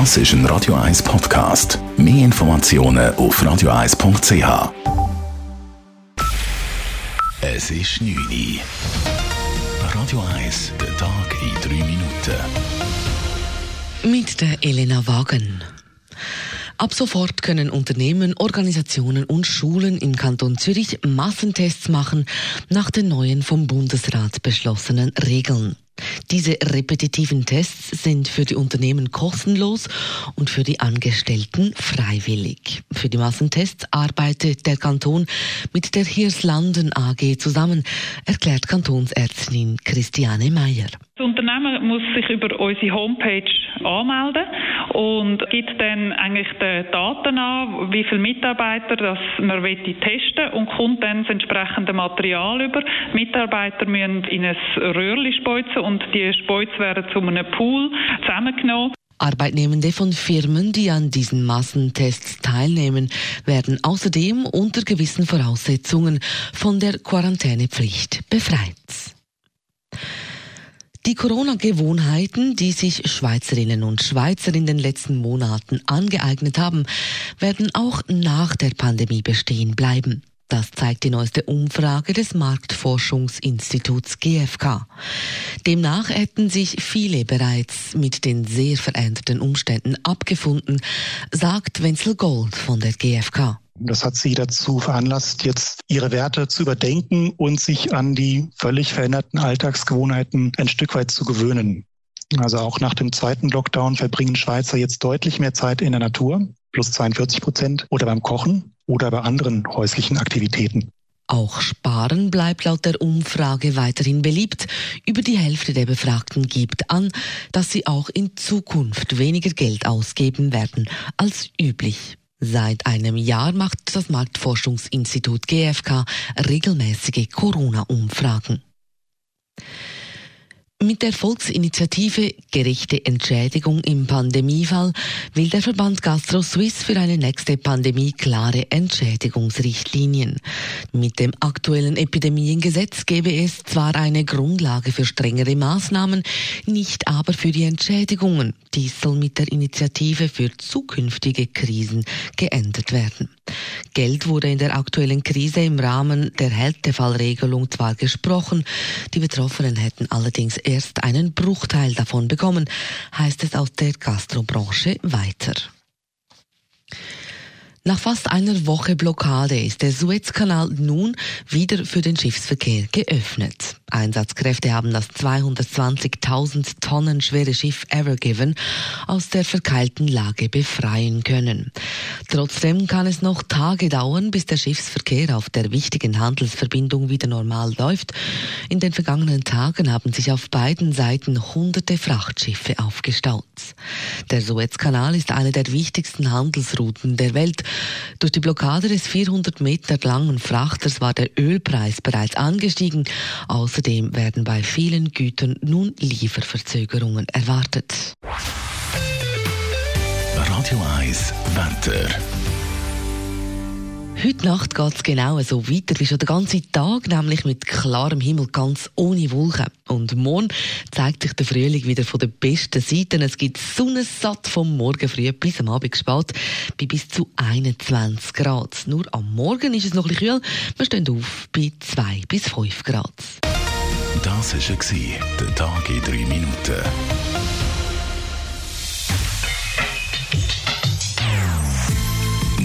Das ist ein Radio 1 Podcast. Mehr Informationen auf radio1.ch. Es ist 9 Uhr. Radio 1, der Tag in 3 Minuten. Mit der Elena Wagen. Ab sofort können Unternehmen, Organisationen und Schulen im Kanton Zürich Massentests machen nach den neuen vom Bundesrat beschlossenen Regeln. Diese repetitiven Tests sind für die Unternehmen kostenlos und für die Angestellten freiwillig. Für die Massentests arbeitet der Kanton mit der Hirslanden AG zusammen, erklärt Kantonsärztin Christiane Meyer. Das Unternehmen muss sich über unsere Homepage anmelden und gibt dann eigentlich die Daten an, wie viele Mitarbeiter das man testen und kommt dann das entsprechende Material über. Die Mitarbeiter müssen in ein Röhrchen speuzen und die Speuze werden zu einem Pool zusammengenommen. Arbeitnehmende von Firmen, die an diesen Massentests teilnehmen, werden außerdem unter gewissen Voraussetzungen von der Quarantänepflicht befreit. Die Corona-Gewohnheiten, die sich Schweizerinnen und Schweizer in den letzten Monaten angeeignet haben, werden auch nach der Pandemie bestehen bleiben. Das zeigt die neueste Umfrage des Marktforschungsinstituts GfK. Demnach hätten sich viele bereits mit den sehr veränderten Umständen abgefunden, sagt Wenzel Gold von der GfK. Das hat sie dazu veranlasst, jetzt ihre Werte zu überdenken und sich an die völlig veränderten Alltagsgewohnheiten ein Stück weit zu gewöhnen. Also auch nach dem zweiten Lockdown verbringen Schweizer jetzt deutlich mehr Zeit in der Natur, plus 42 Prozent, oder beim Kochen oder bei anderen häuslichen Aktivitäten. Auch Sparen bleibt laut der Umfrage weiterhin beliebt. Über die Hälfte der Befragten gibt an, dass sie auch in Zukunft weniger Geld ausgeben werden als üblich. Seit einem Jahr macht das Marktforschungsinstitut GfK regelmäßige Corona-Umfragen. Mit der Volksinitiative Gerechte Entschädigung im Pandemiefall will der Verband Gastro Suisse für eine nächste Pandemie klare Entschädigungsrichtlinien. Mit dem aktuellen Epidemiengesetz gäbe es zwar eine Grundlage für strengere Maßnahmen, nicht aber für die Entschädigungen. Dies soll mit der Initiative für zukünftige Krisen geändert werden. Geld wurde in der aktuellen Krise im Rahmen der Härtefallregelung zwar gesprochen, die Betroffenen hätten allerdings erst einen Bruchteil davon bekommen, heißt es aus der Gastrobranche weiter. Nach fast einer Woche Blockade ist der Suezkanal nun wieder für den Schiffsverkehr geöffnet. Einsatzkräfte haben das 220.000 Tonnen schwere Schiff Evergiven aus der verkeilten Lage befreien können. Trotzdem kann es noch Tage dauern, bis der Schiffsverkehr auf der wichtigen Handelsverbindung wieder normal läuft. In den vergangenen Tagen haben sich auf beiden Seiten hunderte Frachtschiffe aufgestaut. Der Suezkanal ist eine der wichtigsten Handelsrouten der Welt. Durch die Blockade des 400 Meter langen Frachters war der Ölpreis bereits angestiegen. Außerdem werden bei vielen Gütern nun Lieferverzögerungen erwartet. Radio 1 Wetter. Heute Nacht geht es genau so weiter wie schon den ganzen Tag, nämlich mit klarem Himmel, ganz ohne Wolken. Und morgen zeigt sich der Frühling wieder von der besten Seite. Es gibt Sonnensatt vom Morgen früh bis am Abend spät bei bis zu 21 Grad. Nur am Morgen ist es noch ein kühl. Wir stehen auf bei 2 bis 5 Grad. Das war der Tag in 3 Minuten.